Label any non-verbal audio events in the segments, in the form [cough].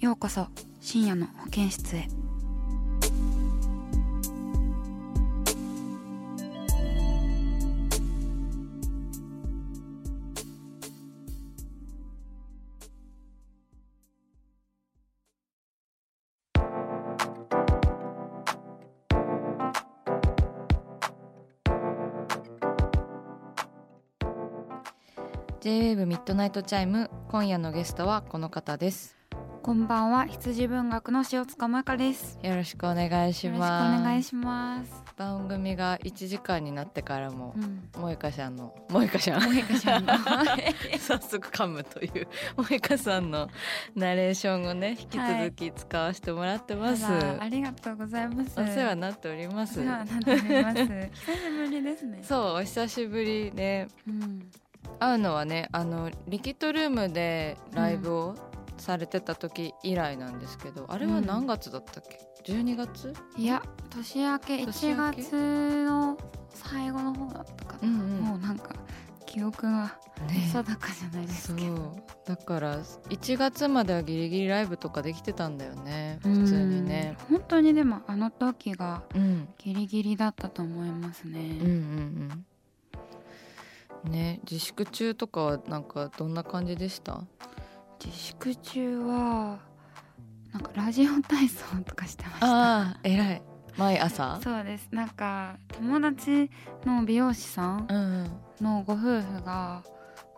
ようこそ深夜の保健室へ。J-WAVE ミッドナイトチャイム今夜のゲストはこの方です。こんばんは。羊文学の塩塚萌香です。よろしくお願いしよろしくおます願いします。番組が1時間になってからも、うん。萌香ちゃんの萌香ちゃん。萌香ちゃんの。[laughs] 早速噛むという萌香さんのナレーションをね引き続き使わせてもらってます、あらありがとうございます。お世話になっておりまおす世話になっております。[laughs] 久しぶりですね。そうお久しぶりでうん。会うのはねあのリキッドルームでライブをされてた時以来なんですけど、あれは何月だったっけ？12月？いや年明け1年明け？月の最後の方だったかな、うんうん。もうなんか記憶がね定かじゃないですそう。けど、だから1月まではギリギリライブとかできてたんだよね普通にね。うん本当にでもあの時がうん。ギリギリだったと思いますね、うんうんうん。ね自粛中とかはなんかどんな感じでした？自粛中はなんかラジオ体操とかしてました。ああ偉い。毎朝？そうです。なんか友達の美容師さんのご夫婦が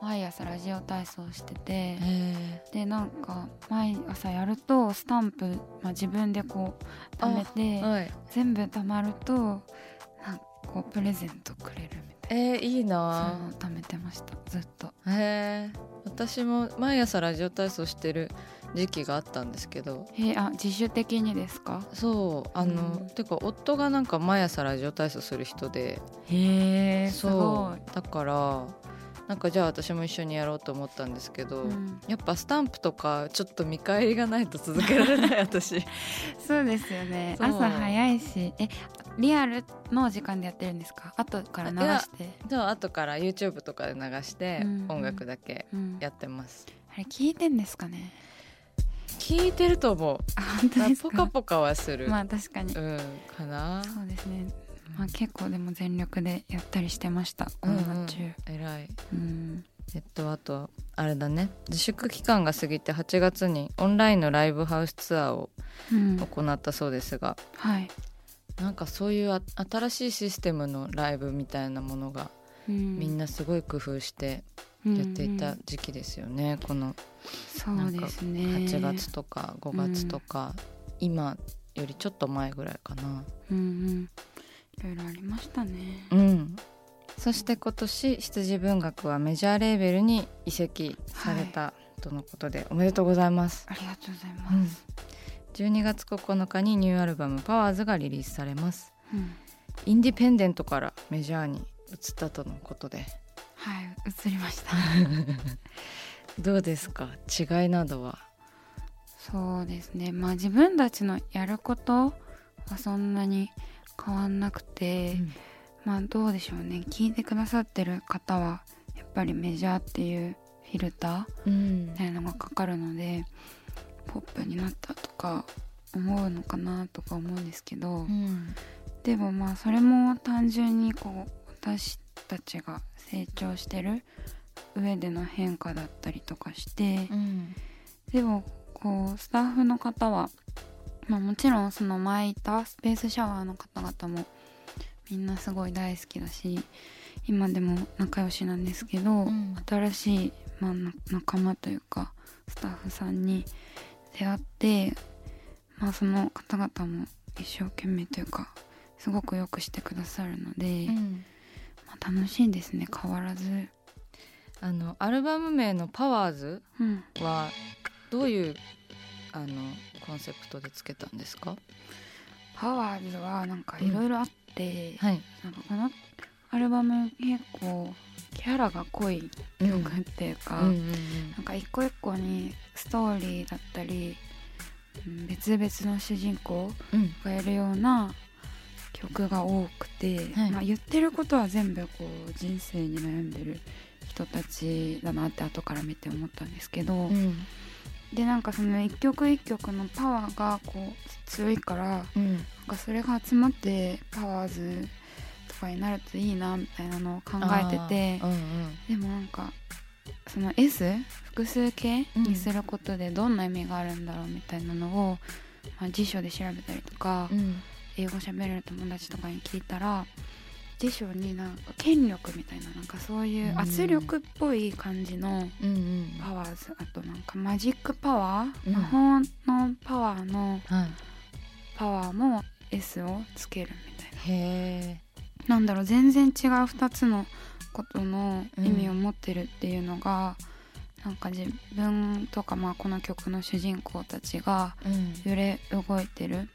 毎朝ラジオ体操しててへでなんか毎朝やるとスタンプ、まあ、自分でこう貯めえてはい。全部貯まるとこうプレゼントくれるみたいな。えー、いいそういうなのを貯めてました。ずっと。へえ私も毎朝ラジオ体操してる時期があったんですけど。えあ自主的にですか？そうあの、うん。てか夫がなんか毎朝ラジオ体操する人で。へえすごそうだからなんかじゃあ私も一緒にやろうと思ったんですけど、い、うん。やっぱスタンプとかちょっと見返りがないと続けられない私。[laughs] そうですよね。朝早いしえリアルの時間でやってるんですか？後から流して、じゃあ後から YouTube とかで流してうん音楽だけうん、やってます、あれ聞いてんですかね？聞いてると思う。あ本当ですか？ポカポカはする、まあ確かに。うんかな。そうですね。まあ結構でも全力でやったりしてましたコロナ中。偉い。うん。えっとあとあれだね。自粛期間が過ぎて8月にオンラインのライブハウスツアーをうん。行ったそうですが、はい、なんかそういうあ新しいシステムのライブみたいなものがうん。みんなすごい工夫してややっていた時期ですよね、このそうですね。8月とか5月とか、今よりちょっと前ぐらいかな。うんうん。いろいろありましたね。うん。そして今年羊文学はメジャーレーベルに移籍されたとのことで、おめでとうございます。ありがとうございうん。ます、12月9日にニューアルバム「パワーズがリリースされます。うん。インディペンデントからメジャーに移ったとのことで。はい映りました。[laughs] どうですか？違いなどは？そうですね。まあ自分たちのやることはそんなに変わんなくて、まあどうでしょうね。聞いてくださってる方はやっぱりメジャーっていうフィルターうん。みたいなのがかかるのでポップになったとか思うのかなとか思うんですけど、うん。でもまあそれも単純にこう私たちが成長してる上での変化だったりとかして、うん。でもここうスタッフの方は、まあ、もちろんその前いたスペースシャワーの方々もみんなすごい大好きだし今でも仲良しなんですけど、ん。新しい、まあ、な仲間というかスタッフさんに出会って、まあ、その方々も一生懸命というかすごくよくしてくださるので、まあ、楽しいですね。変わらず。あのアルバム名の「パワーズうん。はどういうあのコンセプトでつけたんですか？パワーズはなんかいろいろあって、はい。なんかこのアルバム結構キャラが濃い曲っていうか、うん。うんなんか一個一個にストーリーだったりうん別々の主人公うん。うんがやるような曲が多くて、はい。まあ、言ってることは全部こう人生に悩んでる人たちだなって後から見て思ったんですけど、うん。でなんかその一曲一曲のパワーがこう強いからうん。なんかそれが集まってパワーズとかになるといいなみたいなのを考えてて。うんうん。でもなんかその S 複数形にすることでどんな意味があるんだろうみたいなのを、まあ、辞書で調べたりとか、うん。英語喋れる友達とかに聞いたら辞書になんか権力みたいななんかそういう圧力っぽい感じのパワーズあとなんかマジックパワー、うん。魔法のパワーのはい。パワーも S をつけるみたいな。へえなんだろう全然違う2つのことの意味を持ってるっていうのが、なんか自分とかまあこの曲の主人公たちがうん。揺れ動いてる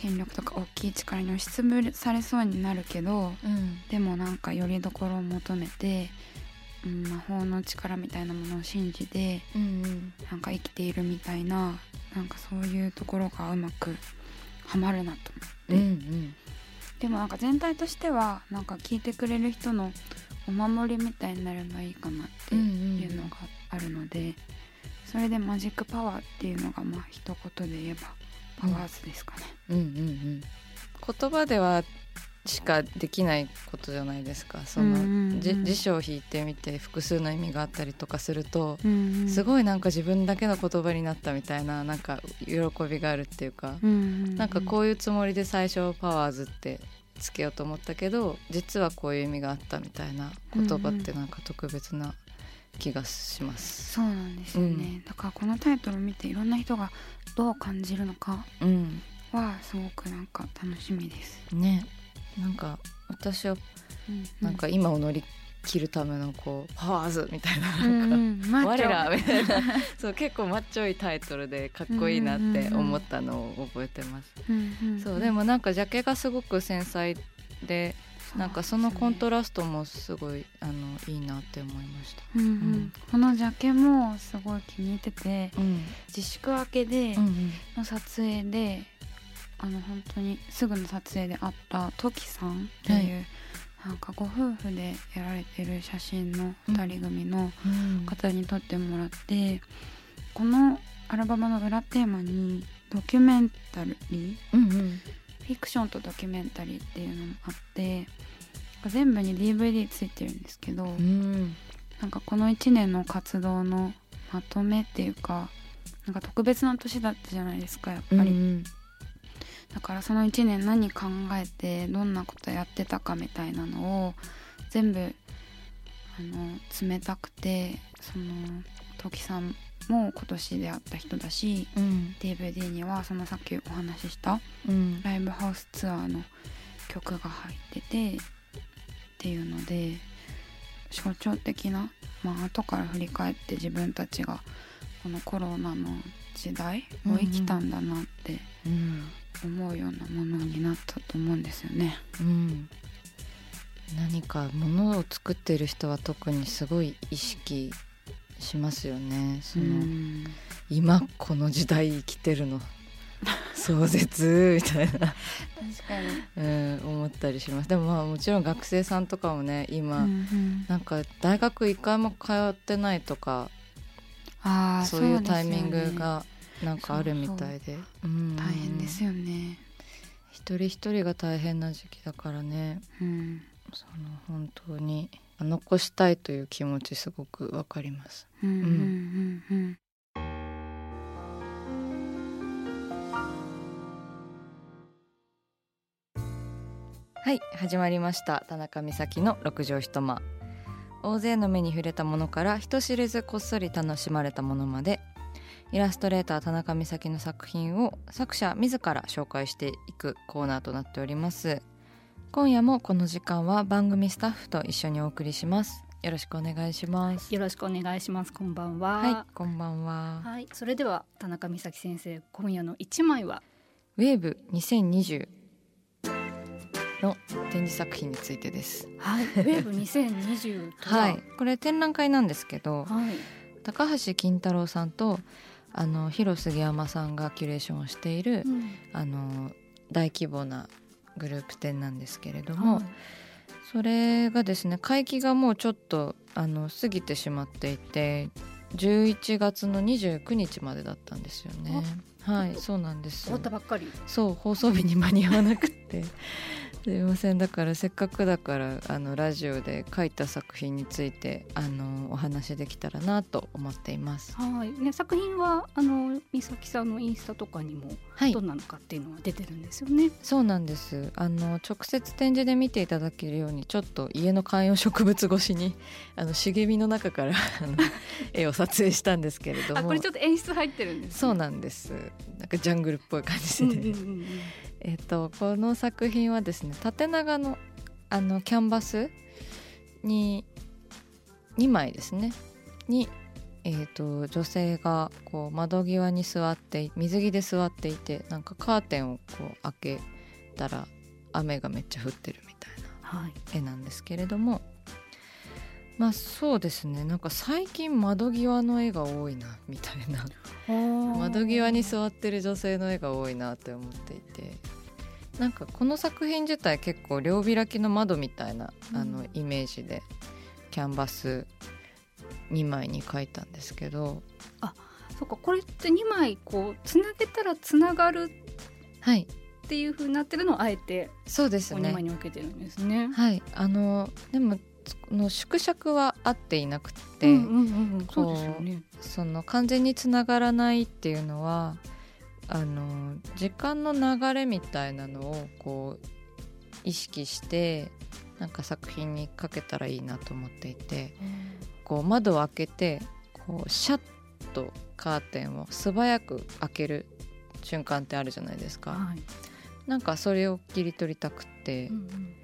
権力とか大きい力に押しつぶされそうになるけどうん。でもなんかよりどころを求めて、うん、魔法の力みたいなものを信じてうんうん。なんか生きているみたいななんかそういうところがうまくはまるなとうんう思って。んでもなんか全体としてはなんか聞いてくれる人のお守りみたいになればいいかなっていうのがあるので、それでマジックパワーっていうのがまあ一言で言えばパワーズですかね。うんうんうん言葉ではしかできないことじゃないですか。その、うんうん辞書を引いてみて複数の意味があったりとかすると、うんうん。すごいなんか自分だけの言葉になったみたいななんか喜びがあるっていうか、うんうんうん。なんかこういうつもりで最初パワーズってつけようと思ったけど実はこういう意味があったみたいな言葉ってなんか特別な気がします。そうなんですよね、だからこのタイトルを見ていろんな人がどう感じるのかうん、はすごくなんか楽しみです。ねなんか私はなんか今を乗り切るためのこうパワーズみたいなうんなんか、うん我らみたいな。そう結構マッチョいタイトルでかっこいいなって思ったのを覚えてます。そうでもなんかジャケがすごく繊細でなんかそのコントラストもすごいあのいいなって思いました。うんうん。うん。このジャケもすごい気に入っててうん。自粛明けでうん。の撮影で、あの本当にすぐの撮影で会ったトキさんっていう、なんかご夫婦でやられてる写真の2人組のうん。方に撮ってもらって、このアルバムの裏テーマにドキュメンタリーうんうん。フィクションとドキュメンタリーっていうのもあって全部に DVD ついてるんですけど、うん。なんかこの1年の活動のまとめっていうかなんか特別な年だったじゃないですかやっぱり、うんだからその1年何考えてどんなことやってたかみたいなのを全部あの冷たくてそのトキさんも今年出会った人だしうん。DVD にはそのさっきお話ししたうん。ライブハウスツアーの曲が入っててっていうので象徴的なまあ後から振り返って自分たちがこのコロナの時代を生きたんだなってうん思うようなものになったと思うんですよね。うん。何かものを作ってる人は特にすごい意識しますよね。その、うん。今この時代生きてるの。[laughs] 壮絶みたいな、確かに、うん、思ったりします。でもまあもちろん学生さんとかもね今、うんなんか大学一回も通ってないとかああそういうタイミングがなんかあるみたいで。大変ですよね。一人一人が大変な時期だからね、うん、その本当に残したいという気持ちすごくわかります。うんうんうんうんはい始まりました。田中美咲の六畳一間。大勢の目に触れたものから人知れずこっそり楽しまれたものまでイラストレーター田中美咲の作品を作者自ら紹介していくコーナーとなっております。今夜もこの時間は番組スタッフと一緒にお送りします。よろしくお願いします。よろしくお願いします。こんばんは。はいこんばんは。はいそれでは田中美咲先生今夜の一枚は？ウェーブ2020の展示作品についてです。はいウェーブ2020とは？はいこれ展覧会なんですけどはい。高橋金太郎さんとあの広杉山さんがキュレーションをしている、うん。あの大規模なグループ展なんですけれども、はい。それがですね会期がもうちょっとあの過ぎてしまっていて11月の29日までだったんですよね。はいそうなんです終わったばっかり。そう放送日に間に合わなくってすいません。だからせっかくだからあのラジオで書いた作品についてあのお話できたらなと思っています。はい。ね作品はあの美咲さんのインスタとかにもはい。どんなのかっていうのは出てるんですよね、そうなんです。あの直接展示で見ていただけるようにちょっと家の観葉植物越しに [laughs] あの茂みの中から [laughs] あの絵を撮影したんですけれども。あこれちょっと演出入ってるんです、ね、そうなんです。なんかジャングルっぽい感じで、うんうんうんうんえっとこの作品はですね縦長のあのキャンバスに2枚ですね。に、えー、と女性がこう窓際に座って水着で座っていてなんかカーテンをこう開けたら雨がめっちゃ降ってるみたいなはい。絵なんですけれどもまあそうですね。なんか最近窓際の絵が多いなみたいな。窓際に座ってる女性の絵が多いなって思っていて。なんかこの作品自体結構両開きの窓みたいな、うん。あのイメージでキャンバス2枚に描いたんですけど。そうかこれって2枚こうつなげたらつながるはい。っていう風になってるのをあえてそうですこう2枚ねに分けてるんですね。はい。あのでもこの縮尺は合っていなくて、うんうんうんうん、こうそうですよね。その完全につながらないっていうのはあの時間の流れみたいなのをこう意識してなんか作品にかけたらいいなと思っていてこう窓を開けてこうシャッとカーテンを素早く開ける瞬間ってあるじゃないですか。はい。なんかそれを切り取りたくって、うんうん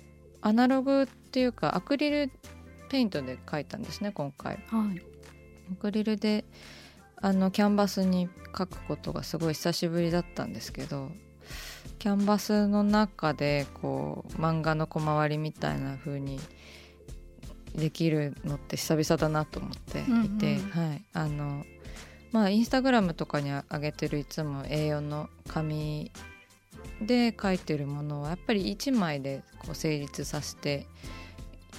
アナログっていうかアクリルペイントで描いたんですね今回。はい。アクリルであのキャンバスに描くことがすごい久しぶりだったんですけどキャンバスの中でこう漫画の小回りみたいな風にできるのって久々だなと思っていて、うんうんはいあのまあインスタグラムとかに上げてるいつも A4 の紙で描いてるものはやっぱり1枚でこう成立させて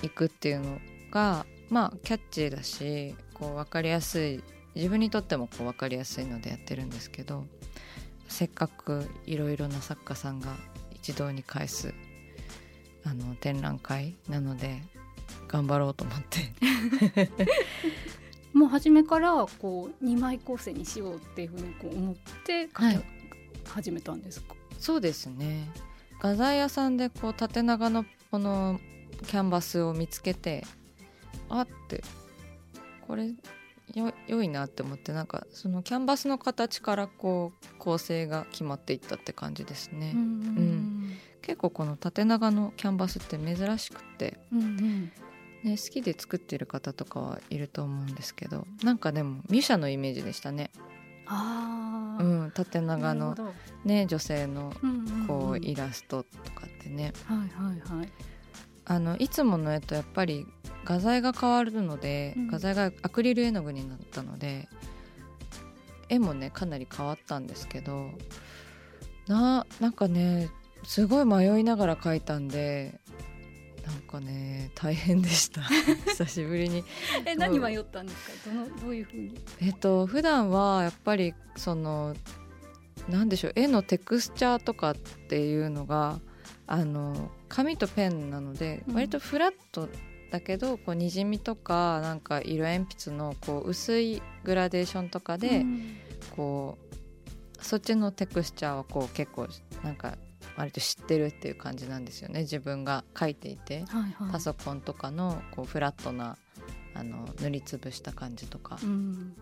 いくっていうのがまあキャッチーだしこう分かりやすい。自分にとってもこう分かりやすいのでやってるんですけどせっかくいろいろな作家さんが一堂に会すあの展覧会なので頑張ろうと思って。[laughs] もう初めからこう2枚構成にしようっていうふうにこう思って書き、はい。始めたんですか？そうですね。画材屋さんでこう縦長のこのキャンバスを見つけてあってこれよ良いなって思ってなんかそのキャンバスの形からこう構成が決まっていったって感じですね、うん結構この縦長のキャンバスって珍しくって、うんうん。ね、好きで作ってる方とかはいると思うんですけどなんかでもミュシャのイメージでしたね、ああ、うん、縦長のね女性のこうイラストとかってね。あのいつもの絵とやっぱり画材が変わるので、うん画材がアクリル絵の具になったので絵もねかなり変わったんですけどななんかねすごい迷いながら描いたんでなんかね大変でした [laughs] 久しぶりにえ何迷ったんですか？どのどういうふうに？えっと普段はやっぱりそのなんでしょう？絵のテクスチャーとかっていうのがあの紙とペンなのでうん。割とフラットだけどこうにじみとかなんか色鉛筆のこう薄いグラデーションとかでうん。こうそっちのテクスチャーはこう結構なんか割と知ってるっていう感じなんですよね。自分が書いていて、はいはい、パソコンとかのこうフラットなあの塗りつぶした感じとか、うん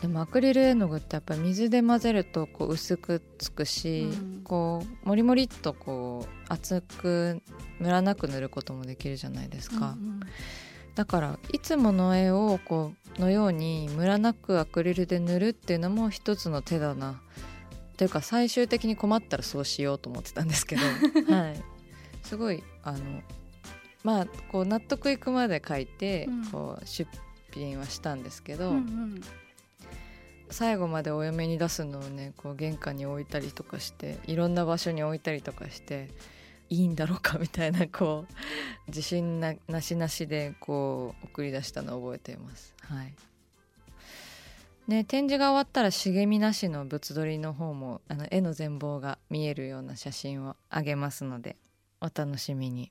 でもアクリル絵の具ってやっぱり水で混ぜるとこう薄くつくし、うんこうモリモリっとこう厚くムラなく塗ることもできるじゃないですか、うんだからいつもの絵をこうのようにムラなくアクリルで塗るっていうのも一つの手だな。というか最終的に困ったらそうしようと思ってたんですけど、[laughs] はい、すごいあのまあこう納得いくまで書いて、うん。こう出品はしたんですけど、うんうん最後までお嫁に出すのをねこう玄関に置いたりとかしていろんな場所に置いたりとかしていいんだろうかみたいなこう自信なしなしでこう送り出したのを覚えています。はいね、展示が終わったら茂みなしの物撮りの方もあの絵の全貌が見えるような写真をあげますのでお楽しみに。